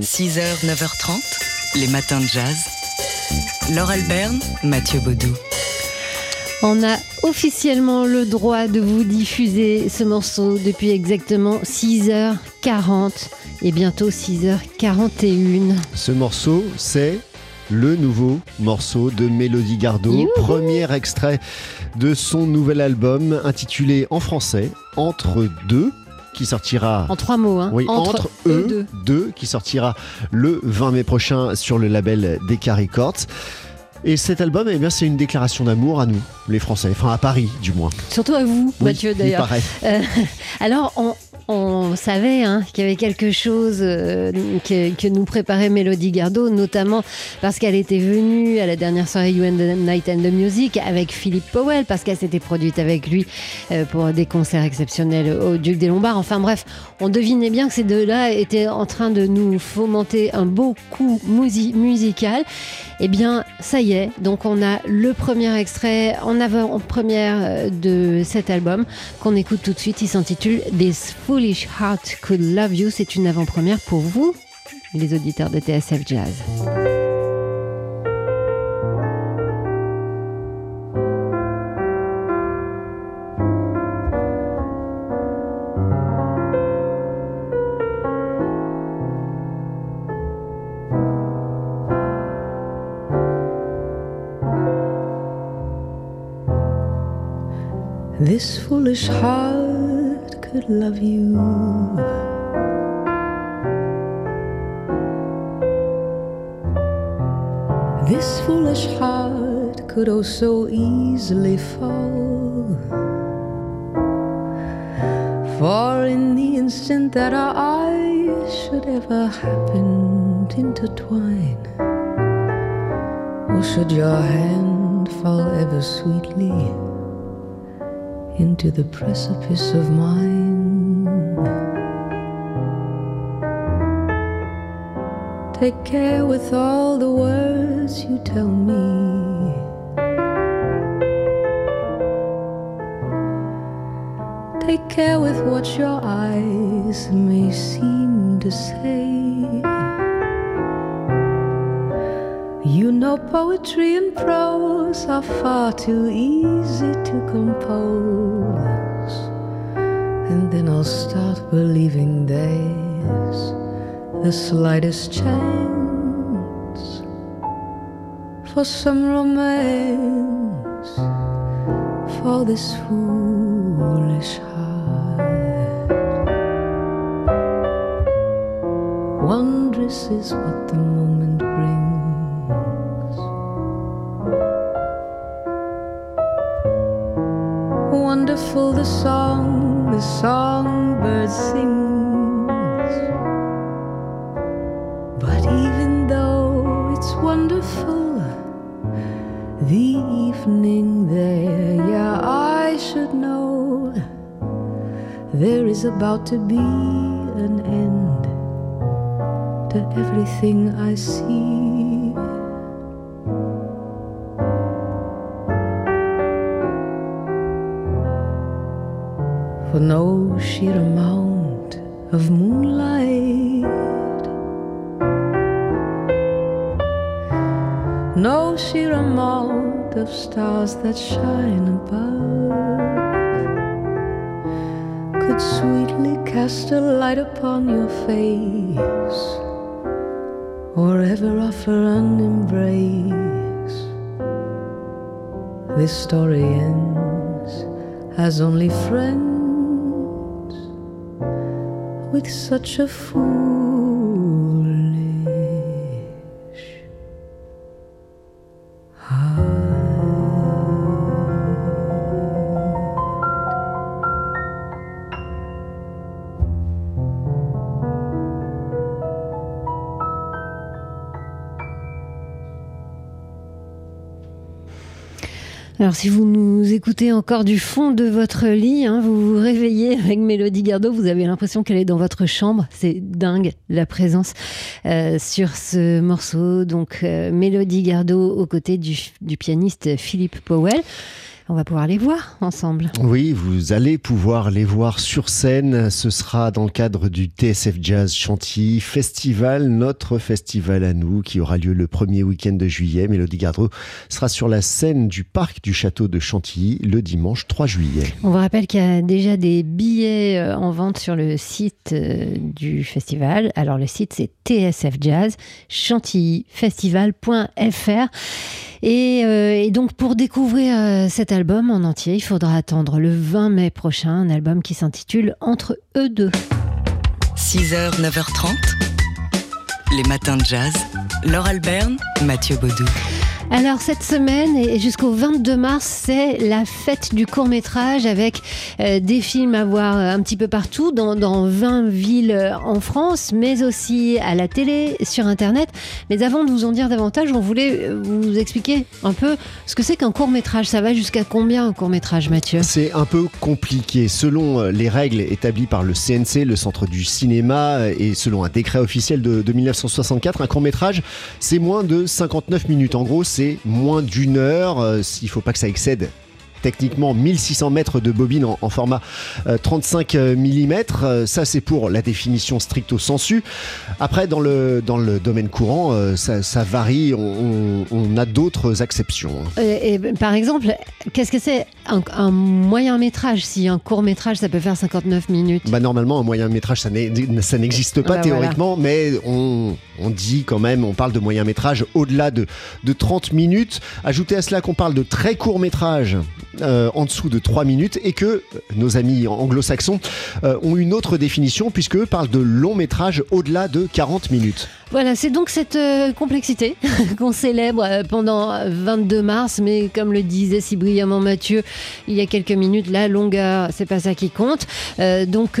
6h, 9h30, les matins de jazz. Laure Alberne, Mathieu Baudou. On a officiellement le droit de vous diffuser ce morceau depuis exactement 6h40 et bientôt 6h41. Ce morceau, c'est le nouveau morceau de Mélodie Gardot, Youhou premier extrait de son nouvel album intitulé en français Entre deux, qui sortira En trois mots, hein. oui, entre, eux deux. qui sortira le 20 mai prochain sur le label Decca Records. Et cet album, eh bien, c'est une déclaration d'amour à nous, les Français, enfin à Paris du moins. Surtout à vous, Oui, Mathieu, il d'ailleurs. paraît. Euh, alors, on, on savait hein, qu'il y avait quelque chose euh, que, que nous préparait Mélodie Gardot, notamment parce qu'elle était venue à la dernière soirée You and the Night and the Music avec Philippe Powell, parce qu'elle s'était produite avec lui euh, pour des concerts exceptionnels au Duc des Lombards. Enfin bref, on devinait bien que ces deux-là étaient en train de nous fomenter un beau coup musi- musical. Eh bien, ça y est, donc on a le premier extrait en avant-première euh, de cet album qu'on écoute tout de suite. Il s'intitule This Foolish Heart Could Love You. C'est une avant-première pour vous, les auditeurs de TSF Jazz. Could love you. This foolish heart could oh so easily fall. For in the instant that our eyes should ever happen to intertwine, or should your hand fall ever sweetly into the precipice of mine. Take care with all the words you tell me. Take care with what your eyes may seem to say. Poetry and prose are far too easy to compose. And then I'll start believing there's the slightest chance for some romance for this foolish heart. Wondrous is what the moment The song the songbird sings. But even though it's wonderful, the evening there, yeah, I should know there is about to be an end to everything I see. For no sheer amount of moonlight, no sheer amount of stars that shine above could sweetly cast a light upon your face or ever offer an embrace. This story ends as only friends with such a foolish Alors si vous nous écoutez encore du fond de votre lit, hein, vous vous réveillez avec Mélodie Gardot, vous avez l'impression qu'elle est dans votre chambre. C'est dingue la présence euh, sur ce morceau. Donc euh, Mélodie Gardot aux côtés du, du pianiste Philippe Powell. On va pouvoir les voir ensemble. Oui, vous allez pouvoir les voir sur scène. Ce sera dans le cadre du TSF Jazz Chantilly Festival, notre festival à nous, qui aura lieu le premier week-end de juillet. Mélodie Gardreau sera sur la scène du parc du château de Chantilly le dimanche 3 juillet. On vous rappelle qu'il y a déjà des billets euh, en vente sur le site euh, du festival. Alors le site c'est TSF Jazz, chantillyfestival.fr. Et, euh, et, donc pour découvrir euh, cet album en entier, il faudra attendre le 20 mai prochain, un album qui s'intitule Entre eux deux. 6h, 9h30, les matins de jazz. Laure Alberne, Mathieu Baudou. Alors cette semaine et jusqu'au 22 mars, c'est la fête du court métrage avec euh, des films à voir un petit peu partout, dans, dans 20 villes euh, en France, mais aussi à la télé, sur Internet. Mais avant de vous en dire davantage, on voulait euh, vous expliquer un peu ce que c'est qu'un court métrage. Ça va jusqu'à combien un court métrage, Mathieu? C'est un peu compliqué. Selon les règles établies par le CNC, le Centre du cinéma, et selon un décret officiel de, de 1964, un court métrage, c'est moins de 59 minutes. En gros, c'est moins d'une heure. Euh, il ne faut pas que ça excède techniquement 1600 mètres de bobine en, format euh, 35 mm. Euh, ça, c'est pour la définition stricto sensu. Après, dans le, dans le domaine courant, euh, ça, varie. On, a d'autres exceptions. Et, par exemple, qu'est-ce que c'est un, un, moyen métrage Si un court métrage, ça peut faire 59 minutes bah, Normalement, un moyen métrage, ça n'existe pas bah, théoriquement, voilà. mais on, on dit quand même, on parle de moyen métrage au-delà de, de 30 minutes. Ajoutez à cela qu'on parle de très court métrage euh, en dessous de 3 minutes et que nos amis anglo-saxons euh, ont une autre définition puisque parlent de long métrage au-delà de 40 minutes. Voilà, c'est donc cette euh, complexité qu'on célèbre pendant 22 mars, mais comme le disait si brillamment Mathieu il y a quelques minutes, la longueur, c'est pas ça qui compte. Euh, donc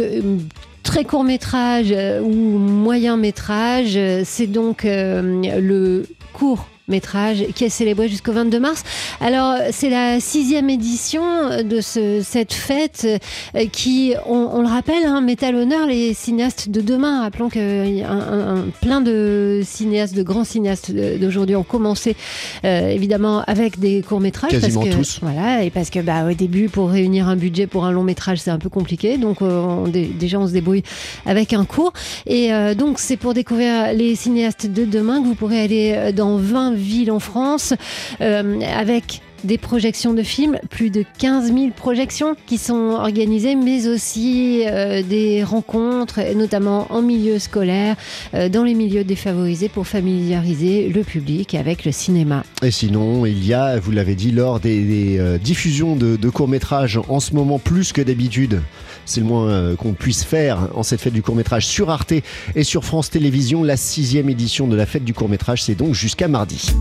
très court métrage ou moyen métrage, c'est donc le court métrage qui est célébré jusqu'au 22 mars. Alors, c'est la sixième édition de ce, cette fête euh, qui, on, on le rappelle, hein, met à l'honneur les cinéastes de demain. Rappelons que un, un, plein de cinéastes, de grands cinéastes d'aujourd'hui ont commencé euh, évidemment avec des courts-métrages. Quasiment parce que, tous. Voilà, et parce que bah, au début, pour réunir un budget pour un long métrage, c'est un peu compliqué. Donc, euh, on, déjà, on se débrouille avec un court. Et euh, donc, c'est pour découvrir les cinéastes de demain que vous pourrez aller dans 20 villes en France euh, avec des projections de films, plus de 15 000 projections qui sont organisées, mais aussi euh, des rencontres, notamment en milieu scolaire, euh, dans les milieux défavorisés, pour familiariser le public avec le cinéma. Et sinon, il y a, vous l'avez dit, lors des, des euh, diffusions de, de courts-métrages, en ce moment plus que d'habitude, c'est le moins euh, qu'on puisse faire en cette fête du court-métrage sur Arte et sur France Télévisions, la sixième édition de la fête du court-métrage, c'est donc jusqu'à mardi.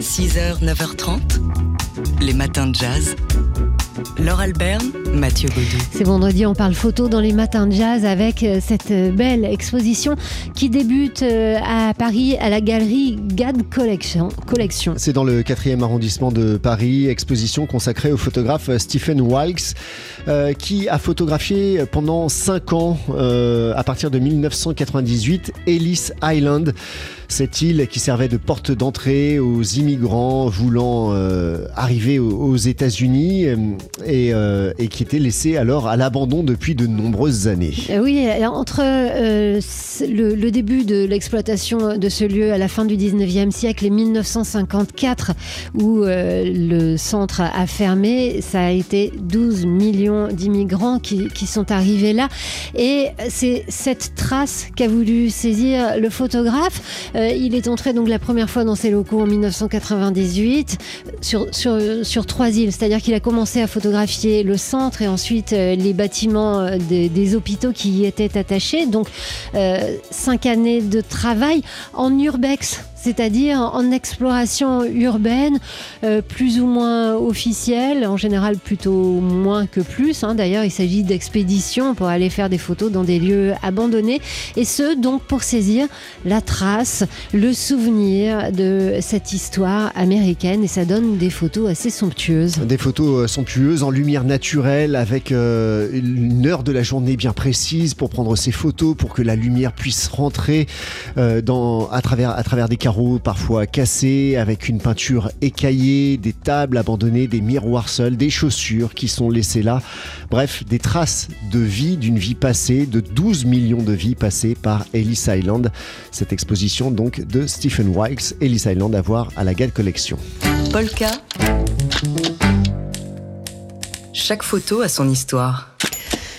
6h, 9h30, les matins de jazz. Laure Alberne, Mathieu Baudou. C'est vendredi, on parle photo dans les matins de jazz avec euh, cette belle exposition qui débute euh, à Paris à la galerie GAD Collection. Collection. C'est dans le 4e arrondissement de Paris, exposition consacrée au photographe Stephen Wilkes euh, qui a photographié pendant 5 ans euh, à partir de 1998 Ellis Island cette île qui servait de porte d'entrée aux immigrants voulant euh, arriver aux, aux États-Unis et, euh, et, qui était laissée alors à l'abandon depuis de nombreuses années. Oui, entre euh, le, début de l'exploitation de ce lieu à la fin du 19e siècle et 1954 où euh, le centre a fermé, ça a été 12 millions d'immigrants qui, sont arrivés là et c'est cette trace qu'a voulu saisir le photographe. Il est entré donc la première fois dans ces locaux en 1998 sur, sur, sur trois îles, c'est-à-dire qu'il a commencé à photographier le centre et ensuite euh, les bâtiments euh, des, des, hôpitaux qui y étaient attachés. Donc euh, cinq années de travail en urbex c'est-à-dire en exploration urbaine, euh, plus ou moins officielle, en général plutôt moins que plus. Hein. D'ailleurs, il s'agit d'expéditions pour aller faire des photos dans des lieux abandonnés, et ce, donc pour saisir la trace, le souvenir de cette histoire américaine, et ça donne des photos assez somptueuses. Des photos somptueuses en lumière naturelle, avec euh, une heure de la journée bien précise pour prendre ces photos, pour que la lumière puisse rentrer euh, à travers des carreaux parfois cassés, avec une peinture écaillée, des tables abandonnées, des miroirs seuls, des chaussures qui sont laissées là. Bref, des traces de vie, d'une vie passée, de 12 millions de vies passées par Ellis Island. Cette exposition donc de Stephen Wilkes, Ellis Island à voir à la Gale Collection. Polka. Chaque photo a son histoire.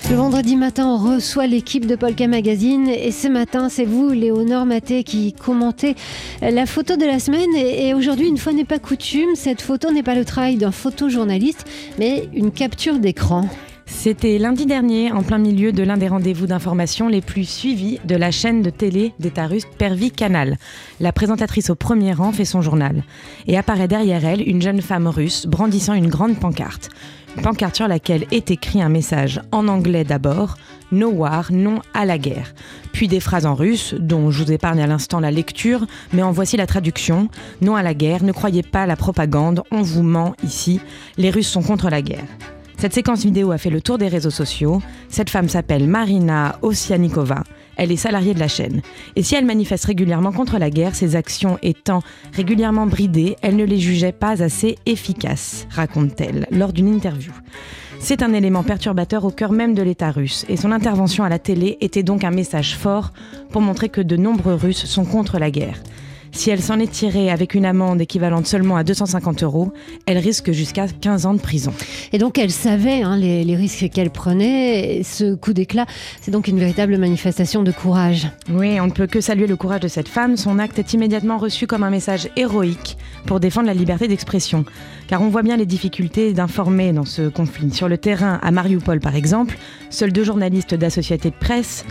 Le vendredi matin, on reçoit l'équipe de Polka Magazine et ce matin, c'est vous, Léonore Maté, qui commentez la photo de la semaine. Et aujourd'hui, une fois n'est pas coutume, cette photo n'est pas le travail d'un photojournaliste, mais une capture d'écran. C'était lundi dernier, en plein milieu de l'un des rendez-vous d'information les plus suivis de la chaîne de télé d'État russe Pervi Canal. La présentatrice au premier rang fait son journal. Et apparaît derrière elle une jeune femme russe brandissant une grande pancarte pancarte sur laquelle est écrit un message en anglais d'abord, No war, non à la guerre. Puis des phrases en russe, dont je vous épargne à l'instant la lecture, mais en voici la traduction. Non à la guerre, ne croyez pas à la propagande, on vous ment ici, les Russes sont contre la guerre. Cette séquence vidéo a fait le tour des réseaux sociaux. Cette femme s'appelle Marina Osianikova. Elle est salariée de la chaîne. Et si elle manifeste régulièrement contre la guerre, ses actions étant régulièrement bridées, elle ne les jugeait pas assez efficaces, raconte-t-elle lors d'une interview. C'est un élément perturbateur au cœur même de l'État russe, et son intervention à la télé était donc un message fort pour montrer que de nombreux Russes sont contre la guerre. Si elle s'en est tirée avec une amende équivalente seulement à 250 euros, elle risque jusqu'à 15 ans de prison. Et donc elle savait hein, les, les, risques qu'elle prenait. Et ce coup d'éclat, c'est donc une véritable manifestation de courage. Oui, on ne peut que saluer le courage de cette femme. Son acte est immédiatement reçu comme un message héroïque pour défendre la liberté d'expression. Car on voit bien les difficultés d'informer dans ce conflit. Sur le terrain, à Mariupol par exemple, seuls deux journalistes d'Associated Press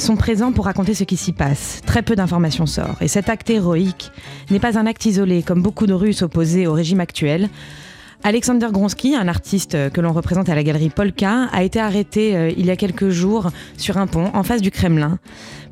sont présents pour raconter ce qui s'y passe. Très peu d'informations sortent. Et cet acte héroïque n'est pas un acte isolé, comme beaucoup de Russes opposés au régime actuel. Alexander Gronsky, un artiste que l'on représente à la galerie Polka, a été arrêté euh, il y a quelques jours sur un pont en face du Kremlin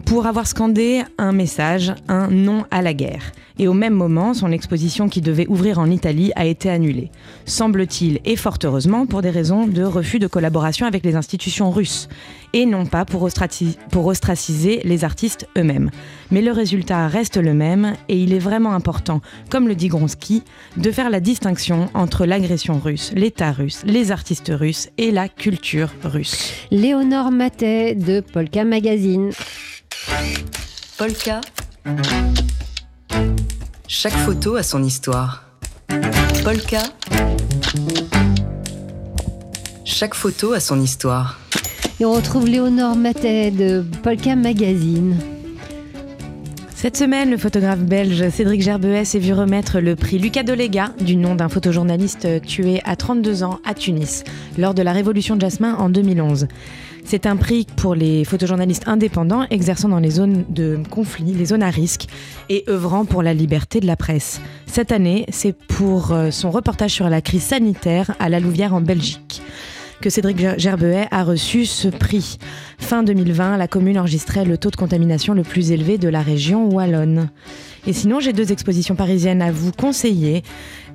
pour avoir scandé un message, un non à la guerre. Et au même moment, son exposition qui devait ouvrir en Italie a été annulée. Semble-t-il, et fort heureusement, pour des raisons de refus de collaboration avec les institutions russes, et non pas pour, ostraci pour ostraciser les artistes eux-mêmes. Mais le résultat reste le même, et il est vraiment important, comme le dit Gronsky, de faire la distinction entre l'agression russe, l'État russe, les artistes russes et la culture russe. Léonore Matet de Polka Magazine. Polka. Chaque photo a son histoire. Polka. Chaque photo a son histoire. Et on retrouve Léonore Matet de Polka Magazine. Cette semaine, le photographe belge Cédric Gerbeet s'est vu remettre le prix Lucas Delega, du nom d'un photojournaliste tué à 32 ans à Tunis, lors de la Révolution de Jasmin en 2011. C'est un prix pour les photojournalistes indépendants exerçant dans les zones de conflit, les zones à risque et œuvrant pour la liberté de la presse. Cette année, c'est pour euh, son reportage sur la crise sanitaire à la Louvière en Belgique que Cédric Gerbeet a reçu ce prix. Fin 2020, la commune enregistrait le taux de contamination le plus élevé de la région wallonne. Et sinon, j'ai deux expositions parisiennes à vous conseiller.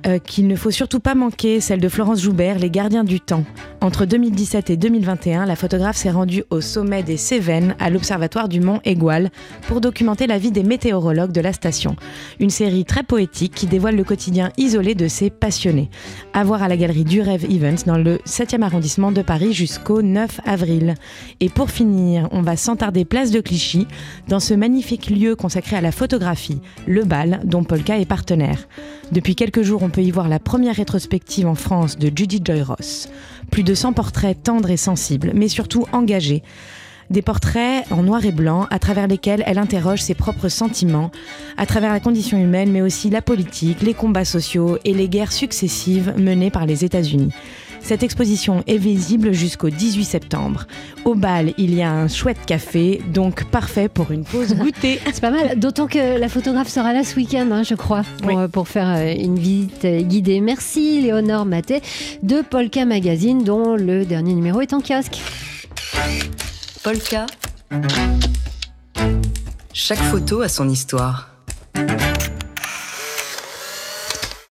Euh, qu'il ne faut surtout pas manquer, celle de Florence Joubert, Les Gardiens du Temps. Entre 2017 et 2021, la photographe s'est rendue au sommet des Cévennes, à l'observatoire du Mont Égual, pour documenter la vie des météorologues de la station. Une série très poétique qui dévoile le quotidien isolé de ces passionnés. À voir à la galerie du Rêve Events dans le 7e arrondissement de Paris jusqu'au 9 avril. Et pour finir, on va s'entarder place de Clichy, dans ce magnifique lieu consacré à la photographie, le bal, dont Polka est partenaire. Depuis quelques jours, on peut y voir la première rétrospective en France de Judy Joy Ross. Plus de 100 portraits tendres et sensibles, mais surtout engagés. Des portraits en noir et blanc à travers lesquels elle interroge ses propres sentiments, à travers la condition humaine, mais aussi la politique, les combats sociaux et les guerres successives menées par les États-Unis. Cette exposition est visible jusqu'au 18 septembre. Au bal, il y a un chouette café, donc parfait pour une pause goûter. C'est pas mal, d'autant que la photographe sera là ce week-end, hein, je crois, pour, Oui. euh, pour faire euh, une visite euh, guidée. Merci Léonore Maté de Polka Magazine, dont le dernier numéro est en kiosque. Polka. Chaque photo a son histoire.